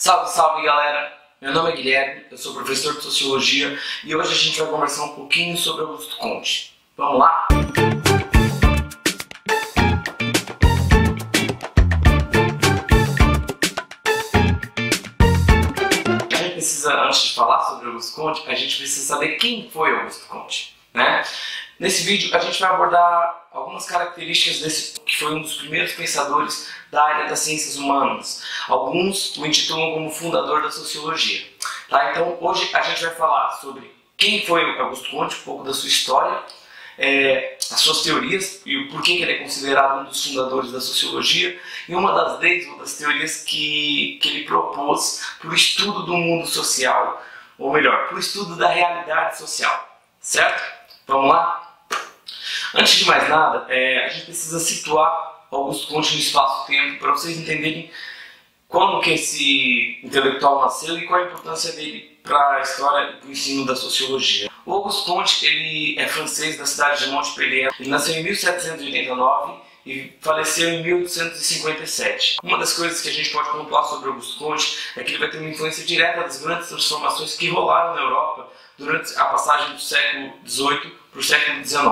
Salve, salve galera! Meu nome é Guilherme, eu sou professor de Sociologia e hoje a gente vai conversar um pouquinho sobre Augusto Conte. Vamos lá? A gente precisa, antes de falar sobre Augusto Conte, a gente precisa saber quem foi Augusto Conte. Né? Nesse vídeo a gente vai abordar algumas características desse foi um dos primeiros pensadores da área das ciências humanas. Alguns o intitulam como fundador da sociologia. Tá? Então hoje a gente vai falar sobre quem foi Augusto Conte, um pouco da sua história, é, as suas teorias e o porquê que ele é considerado um dos fundadores da sociologia e uma das leis ou das teorias que, que ele propôs para o estudo do mundo social, ou melhor, para o estudo da realidade social. Certo? Vamos lá? Antes de mais nada, é, a gente precisa situar Augusto Conte no espaço-tempo para vocês entenderem como que esse intelectual nasceu e qual a importância dele para a história e o ensino da sociologia. O Auguste Comte ele é francês da cidade de Montpellier. Ele nasceu em 1789 e faleceu em 1857. Uma das coisas que a gente pode pontuar sobre Auguste Comte é que ele vai ter uma influência direta das grandes transformações que rolaram na Europa durante a passagem do século XVIII para o século XIX.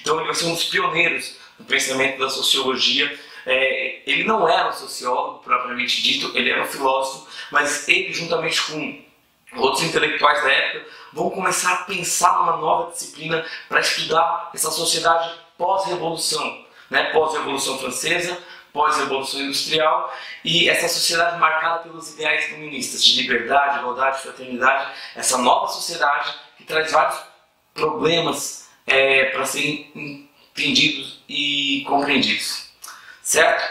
Então ele vai ser um dos pioneiros no pensamento da sociologia. É, ele não era um sociólogo propriamente dito, ele era um filósofo, mas ele, juntamente com outros intelectuais da época, vão começar a pensar numa nova disciplina para estudar essa sociedade pós-revolução, né? pós-revolução francesa, pós-revolução industrial e essa sociedade marcada pelos ideais comunistas de liberdade, igualdade, fraternidade, essa nova sociedade que traz vários problemas é, para serem entendidos e compreendidos, certo?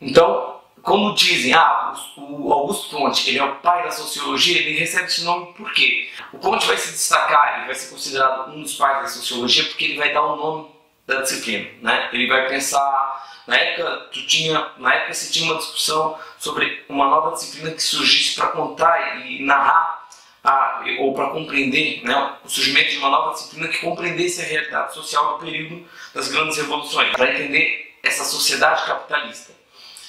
Então, como dizem, ah, o Augusto Conte, ele é o pai da sociologia, ele recebe esse nome por quê? O Conte vai se destacar, ele vai ser considerado um dos pais da sociologia porque ele vai dar o nome da disciplina, né? Ele vai pensar, na época, tu tinha, na época se tinha uma discussão sobre uma nova disciplina que surgisse para contar e narrar a, ou para compreender né, o surgimento de uma nova disciplina que compreendesse a realidade social do período das grandes revoluções, para entender essa sociedade capitalista.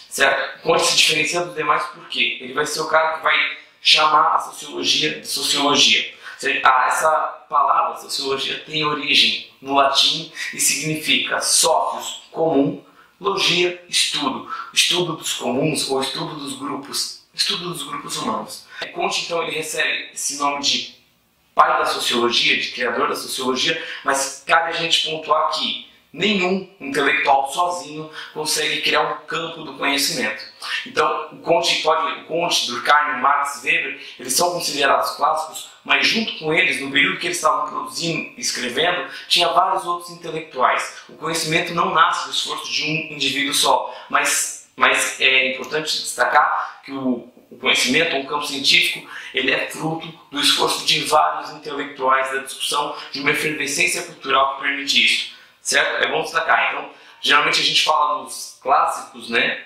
Certo? Conte se diferencia dos demais porque ele vai ser o cara que vai chamar a sociologia de sociologia. essa palavra, sociologia, tem origem no latim e significa sócios, comum, logia, estudo. Estudo dos comuns ou estudo dos grupos. Estudo dos grupos humanos. Conte, então, ele recebe esse nome de pai da sociologia, de criador da sociologia, mas cabe a gente pontuar que nenhum intelectual sozinho consegue criar um campo do conhecimento. Então, o Conte, pode, o Conte, Durkheim, Marx, Weber, eles são considerados clássicos, mas junto com eles, no período que eles estavam produzindo escrevendo, tinha vários outros intelectuais. O conhecimento não nasce do esforço de um indivíduo só, mas, mas é importante destacar que o, conhecimento, um campo científico, ele é fruto do esforço de vários intelectuais da discussão de uma efervescência cultural que permite isso, certo? É bom destacar. Então, geralmente a gente fala dos clássicos, né?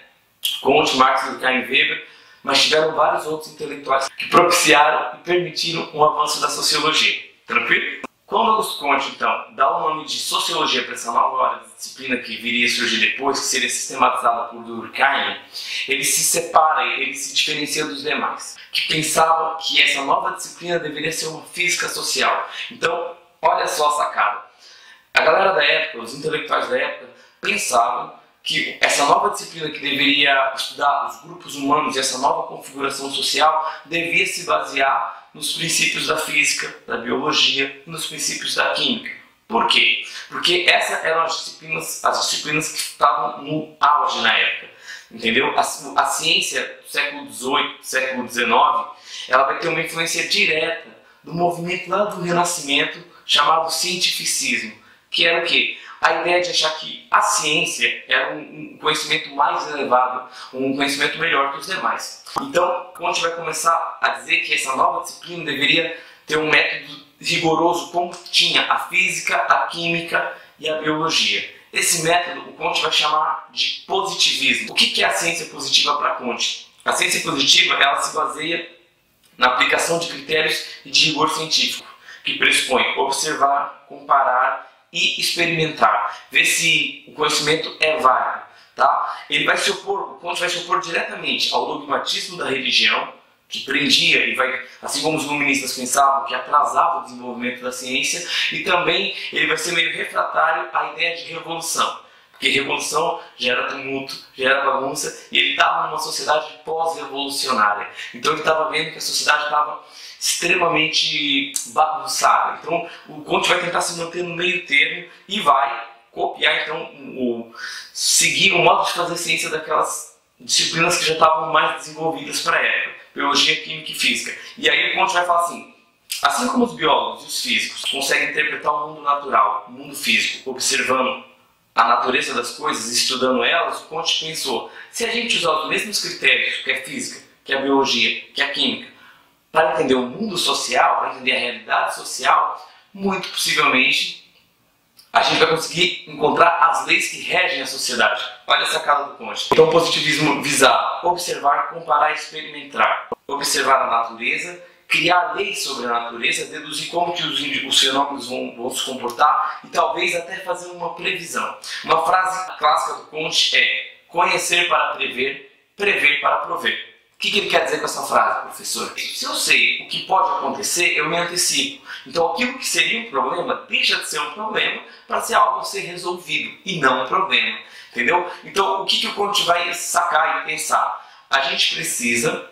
Comte, Marx, Durkheim Weber, mas tiveram vários outros intelectuais que propiciaram e permitiram um avanço da sociologia. Tranquilo? Quando Augusto Conte, então, dá o nome de sociologia para essa nova área de disciplina que viria a surgir depois, que seria sistematizada por Durkheim, ele se separa, ele se diferencia dos demais, que pensavam que essa nova disciplina deveria ser uma física social. Então, olha só a sacada. A galera da época, os intelectuais da época, pensavam que essa nova disciplina que deveria estudar os grupos humanos e essa nova configuração social devia se basear nos princípios da física, da biologia nos princípios da química. Por quê? Porque essas eram as disciplinas, as disciplinas que estavam no auge na época. Entendeu? A, a ciência do século XVIII, século XIX, ela vai ter uma influência direta do movimento lá do Renascimento chamado cientificismo, que era o quê? A ideia de achar que a ciência era um conhecimento mais elevado, um conhecimento melhor que os demais. Então, Conte vai começar a dizer que essa nova disciplina deveria ter um método rigoroso como tinha a física, a química e a biologia. Esse método o Conte vai chamar de positivismo. O que é a ciência positiva para Conte? A ciência positiva ela se baseia na aplicação de critérios e de rigor científico, que pressupõe observar, comparar e experimentar, ver se o conhecimento é válido. Tá? Ele vai se opor, o Conte vai se opor diretamente ao dogmatismo da religião, que prendia e vai, assim como os iluministas pensavam, que atrasava o desenvolvimento da ciência, e também ele vai ser meio refratário à ideia de revolução. Porque revolução gera tumulto, gera bagunça, e ele estava numa sociedade pós-revolucionária. Então ele estava vendo que a sociedade estava extremamente bagunçada. Então o Conte vai tentar se manter no meio termo e vai copiar, então, o, seguir o modo de fazer ciência daquelas disciplinas que já estavam mais desenvolvidas para a época, biologia, química e física. E aí o Conte vai falar assim, assim como os biólogos e os físicos conseguem interpretar o mundo natural, o mundo físico, observando a natureza das coisas, estudando elas, o Conte pensou, se a gente usar os mesmos critérios, que é a física, que é a biologia, que é a química, para entender o mundo social, para entender a realidade social, muito possivelmente a gente vai conseguir encontrar as leis que regem a sociedade. Olha a sacada do Conte. Então, o positivismo visa observar, comparar e experimentar. Observar a natureza, criar leis sobre a natureza, deduzir como que os, os fenômenos vão, vão, se comportar e talvez até fazer uma previsão. Uma frase clássica do Conte é conhecer para prever, prever para prover. O que, que ele quer dizer com essa frase, professor? Se eu sei o que pode acontecer, eu me antecipo. Então aquilo que seria um problema deixa de ser um problema para ser algo a ser resolvido e não um problema. Entendeu? Então o que, que o Conte vai sacar e pensar? A gente precisa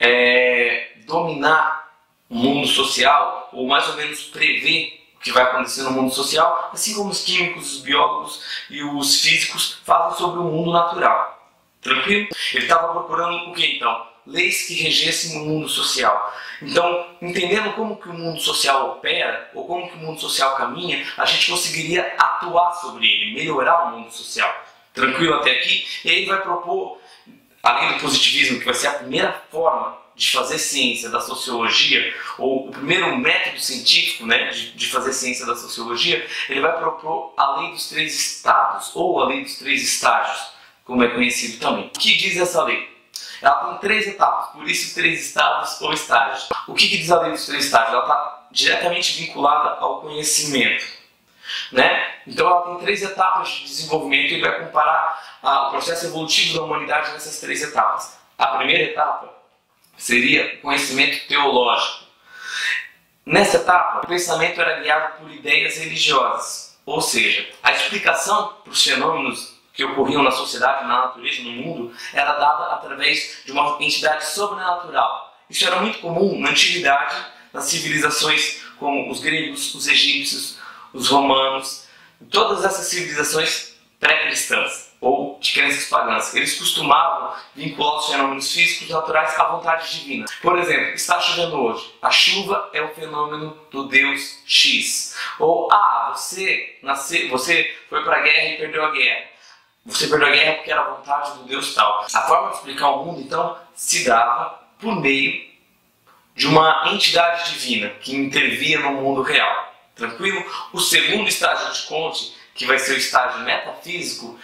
é, dominar o mundo social, ou mais ou menos prever o que vai acontecer no mundo social, assim como os químicos, os biólogos e os físicos falam sobre o mundo natural. Tranquilo? Ele estava procurando o que então? Leis que regessem o mundo social. Então, entendendo como que o mundo social opera, ou como que o mundo social caminha, a gente conseguiria atuar sobre ele, melhorar o mundo social. Tranquilo até aqui? E aí vai propor, além do positivismo, que vai ser a primeira forma de fazer ciência da sociologia, ou o primeiro método científico né, de, de fazer ciência da sociologia, ele vai propor a lei dos três estados, ou a lei dos três estágios como é conhecido também. O que diz essa lei? Ela tem três etapas, por isso três estados ou estágios. O que, que diz a lei dos três estágios? Ela está diretamente vinculada ao conhecimento. Né? Então ela tem três etapas de desenvolvimento e vai comparar a, o processo evolutivo da humanidade nessas três etapas. A primeira etapa seria o conhecimento teológico. Nessa etapa, o pensamento era guiado por ideias religiosas, ou seja, a explicação para os fenômenos que ocorriam na sociedade, na natureza, no mundo, era dada através de uma entidade sobrenatural. Isso era muito comum na antiguidade, nas civilizações como os gregos, os egípcios, os romanos, todas essas civilizações pré-cristãs ou de crenças pagãs. Eles costumavam vincular os fenômenos físicos naturais à vontade divina. Por exemplo, está chovendo hoje. A chuva é o fenômeno do Deus X. Ou, ah, você nasceu, você foi para a guerra e perdeu a guerra. Você perdeu a guerra porque era a vontade do Deus tal. A forma de explicar o mundo, então, se dava por meio de uma entidade divina que intervia no mundo real. Tranquilo? O segundo estágio de Conte, que vai ser o estágio metafísico,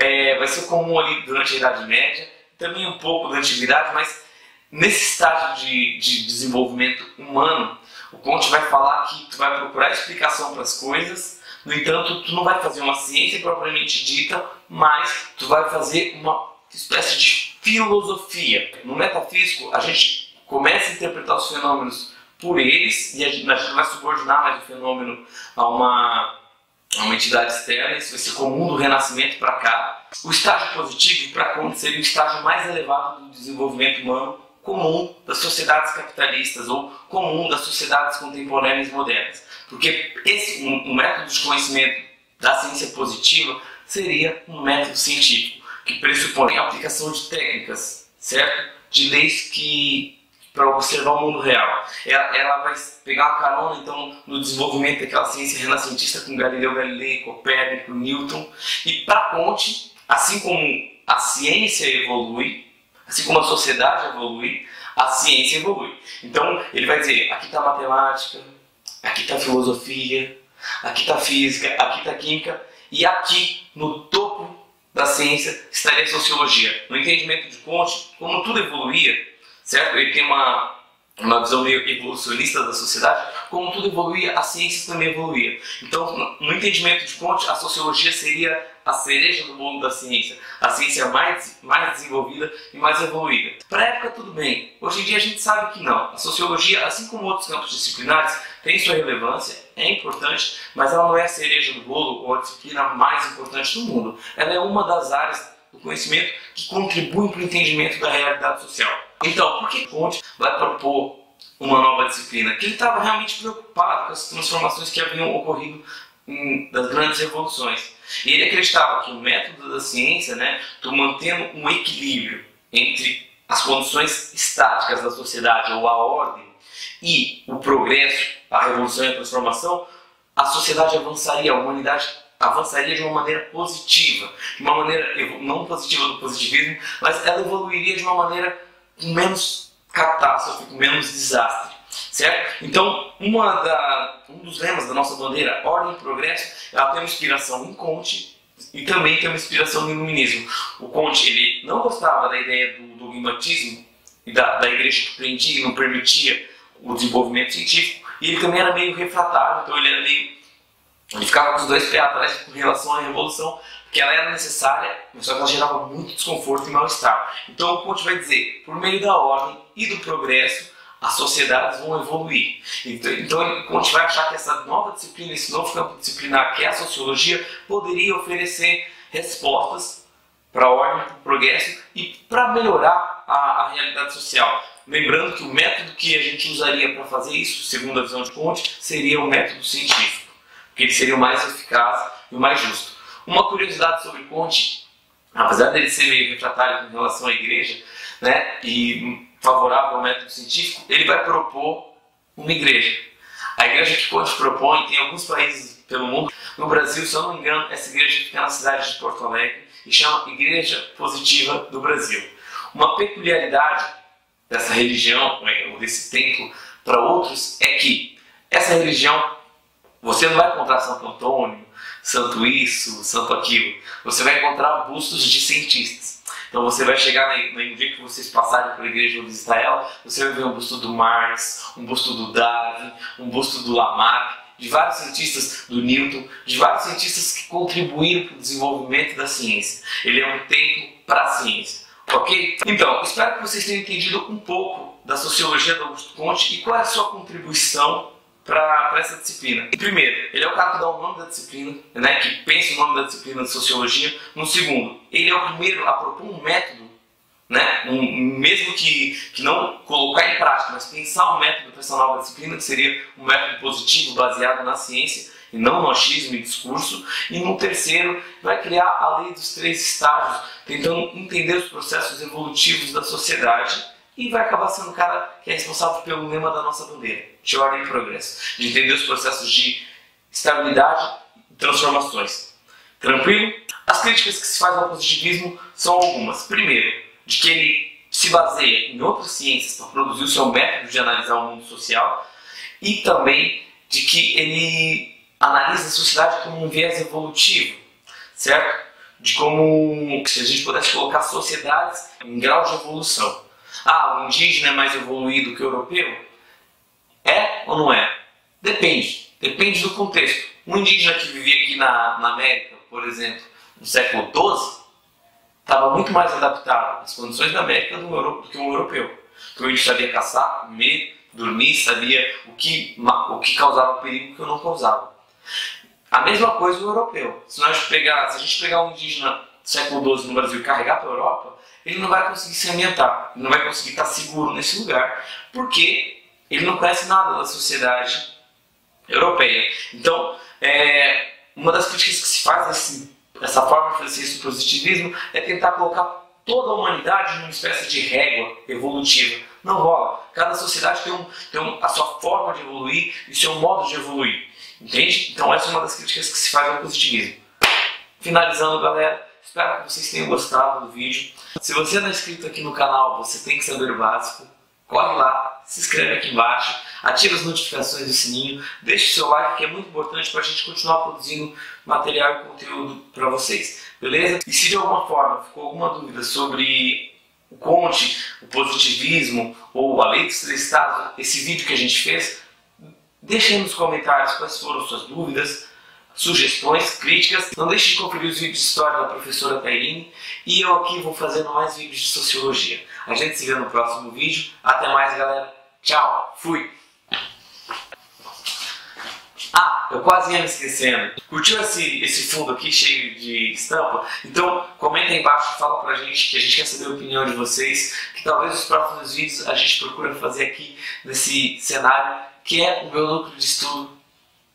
é, vai ser comum ali durante a Idade Média, também um pouco da Antiguidade, mas nesse estágio de, de desenvolvimento humano, o Conte vai falar que tu vai procurar explicação para as coisas no entanto, tu não vai fazer uma ciência propriamente dita, mas tu vai fazer uma espécie de filosofia. No metafísico, a gente começa a interpretar os fenômenos por eles e a gente vai subordinar mais o fenômeno a uma, a uma entidade externa. Isso vai ser comum do Renascimento para cá. O estágio positivo, para quando seria o estágio mais elevado do desenvolvimento humano comum das sociedades capitalistas ou comum das sociedades contemporâneas modernas. Porque esse, um, um método de conhecimento da ciência positiva seria um método científico que pressupõe a aplicação de técnicas, certo? De leis que para observar o mundo real. Ela, ela, vai pegar uma carona então no desenvolvimento daquela ciência renascentista com Galileu Galilei, Copérnico, Newton e para Conte, assim como a ciência evolui, assim como a sociedade evolui, a ciência evolui. Então ele vai dizer, aqui está matemática, aqui está filosofia, aqui está física, aqui está química, e aqui no topo da ciência estaria a sociologia. No entendimento de Conte, como tudo evoluía, certo? Ele tem uma, uma visão meio evolucionista da sociedade, como tudo evoluía, a ciência também evoluía. Então, no entendimento de Conte, a sociologia seria a cereja do bolo da ciência, a ciência mais, mais desenvolvida e mais evoluída. Para a época, tudo bem. Hoje em dia, a gente sabe que não. A sociologia, assim como outros campos disciplinares, tem sua relevância, é importante, mas ela não é a cereja do bolo ou a disciplina mais importante do mundo. Ela é uma das áreas do conhecimento que contribuem para o entendimento da realidade social. Então, por que Conte vai propor uma nova disciplina? Que ele estava realmente preocupado com as transformações que haviam ocorrido em, das grandes revoluções. E ele acreditava que o método da ciência, né, mantendo um equilíbrio entre as condições estáticas da sociedade ou a ordem e o progresso, a revolução e a transformação, a sociedade avançaria, a humanidade avançaria de uma maneira positiva, de uma maneira não positiva do positivismo, mas ela evoluiria de uma maneira com menos catástrofe, com menos desastre. Certo? Então, uma da, um dos lemas da nossa bandeira, Ordem e Progresso, ela tem uma inspiração em Conte e também tem uma inspiração no Iluminismo. O Conte ele não gostava da ideia do dogmatismo e da, da igreja que prendia e não permitia o desenvolvimento científico, e ele também era meio refratário, então ele era meio. Ele ficava com os dois pés atrás com relação à revolução, porque ela era necessária, mas só que ela gerava muito desconforto e mal-estar. Então o Conte vai dizer, por meio da ordem e do progresso, as sociedades vão evoluir. Então, então Conte vai achar que essa nova disciplina, esse novo campo disciplinar que é a sociologia, poderia oferecer respostas para a ordem, para o progresso e para melhorar a, a realidade social. Lembrando que o método que a gente usaria para fazer isso, segundo a visão de Conte, seria o método científico, porque ele seria o mais eficaz e o mais justo. Uma curiosidade sobre Conte, apesar dele ser meio refratário em relação à igreja, né, e favorável ao método científico, ele vai propor uma igreja. A igreja que Conte propõe tem alguns países pelo mundo. No Brasil, se eu não me engano, essa igreja fica na cidade de Porto Alegre e chama Igreja Positiva do Brasil. Uma peculiaridade dessa religião, né, ou desse templo, para outros, é que essa religião, você não vai encontrar Santo Antônio, santo isso, santo aquilo. Você vai encontrar bustos de cientistas. Então você vai chegar no dia que vocês passarem pela igreja visitar ela, você vai ver um busto do Marx, um busto do Darwin, um busto do Lamarck, de vários cientistas do Newton, de vários cientistas que contribuíram para o desenvolvimento da ciência. Ele é um templo para a ciência. Ok? Então, espero que vocês tenham entendido um pouco da sociologia do Augusto Conte e qual é a sua contribuição para essa disciplina. Primeiro, ele é o cara que dá o nome da disciplina, né, que pensa o nome da disciplina de sociologia. No segundo, ele é o primeiro a propor um método, né, um, mesmo que, que não colocar em prática, mas pensar um método para essa nova disciplina, que seria um método positivo baseado na ciência e não no achismo e discurso. E no terceiro, vai criar a lei dos três estágios, tentando entender os processos evolutivos da sociedade e vai acabar sendo o cara que é responsável pelo lema da nossa bandeira, de ordem e progresso, de entender os processos de estabilidade e transformações. Tranquilo? As críticas que se faz ao positivismo são algumas. Primeiro, de que ele se baseia em outras ciências para produzir o seu método de analisar o mundo social e também de que ele analisa a sociedade como um viés evolutivo, certo? De como se a gente pudesse colocar sociedades em grau de evolução. Ah, o indígena é mais evoluído que o europeu? É ou não é? Depende. Depende do contexto. Um indígena que vivia aqui na, na América, por exemplo, no século XII, estava muito mais adaptado às condições da América do, do que um europeu. Porque o índio sabia caçar, comer, dormir, sabia o que, o que causava perigo e o que não causava. A mesma coisa o europeu. Se, nós pegar, se a gente pegar um indígena do século XII no Brasil e carregar para a Europa, ele não vai conseguir se ambientar, ele não vai conseguir estar seguro nesse lugar, porque ele não conhece nada da sociedade europeia. Então, é, uma das críticas que se faz assim, essa forma de fazer isso do positivismo é tentar colocar toda a humanidade numa espécie de régua evolutiva. Não rola. Cada sociedade tem, um, tem um, a sua forma de evoluir e seu modo de evoluir. Entende? Então, essa é uma das críticas que se faz ao positivismo. Finalizando, galera, espero que vocês tenham gostado do vídeo. Se você não é inscrito aqui no canal, você tem que saber o básico. Corre lá, se inscreve aqui embaixo, ativa as notificações do sininho, deixe seu like que é muito importante para a gente continuar produzindo material e conteúdo para vocês, beleza? E se de alguma forma ficou alguma dúvida sobre o Conte, o positivismo ou a lei dos três estados, esse vídeo que a gente fez, deixe aí nos comentários quais foram suas dúvidas, sugestões, críticas. Não deixe de conferir os vídeos de história da professora Tairine e eu aqui vou fazendo mais vídeos de sociologia. A gente se vê no próximo vídeo. Até mais, galera. Tchau. Fui. Ah, eu quase ia me esquecendo. Curtiu esse, esse fundo aqui cheio de estampa? Então comenta aí embaixo, fala pra gente que a gente quer saber a opinião de vocês, que talvez os próximos vídeos a gente procura fazer aqui nesse cenário que é o meu núcleo de estudo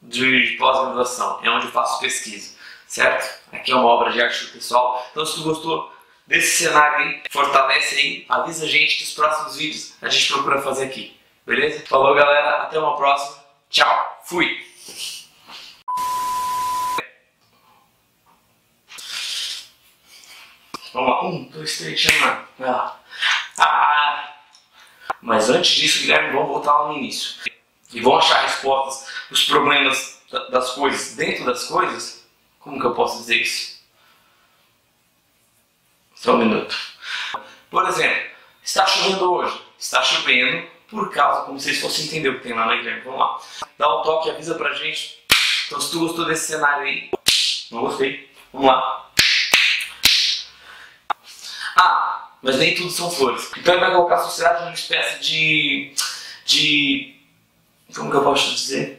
de pós-graduação, é onde eu faço pesquisa, certo? Aqui é uma obra de arte pessoal. Então se tu gostou desse cenário aí, fortalece aí, avisa a gente que os próximos vídeos a gente procura fazer aqui. Beleza? Falou galera, até uma próxima. Tchau, fui! Vamos lá. Um, dois, três, chama. Ah. ah. Mas antes disso, Guilherme, vamos voltar lá no início. E vão achar respostas os problemas das coisas dentro das coisas. Como que eu posso dizer isso? Só um minuto. Por exemplo, está chovendo hoje. Está chovendo por causa, como vocês fossem entender o que tem lá na Guilherme. Vamos lá. Dá um toque, avisa pra gente. Então, se tu gostou desse cenário aí, não gostei. Vamos lá. Ah, mas nem tudo são flores. Então ele vai colocar a sociedade numa espécie de. de. como que eu posso dizer?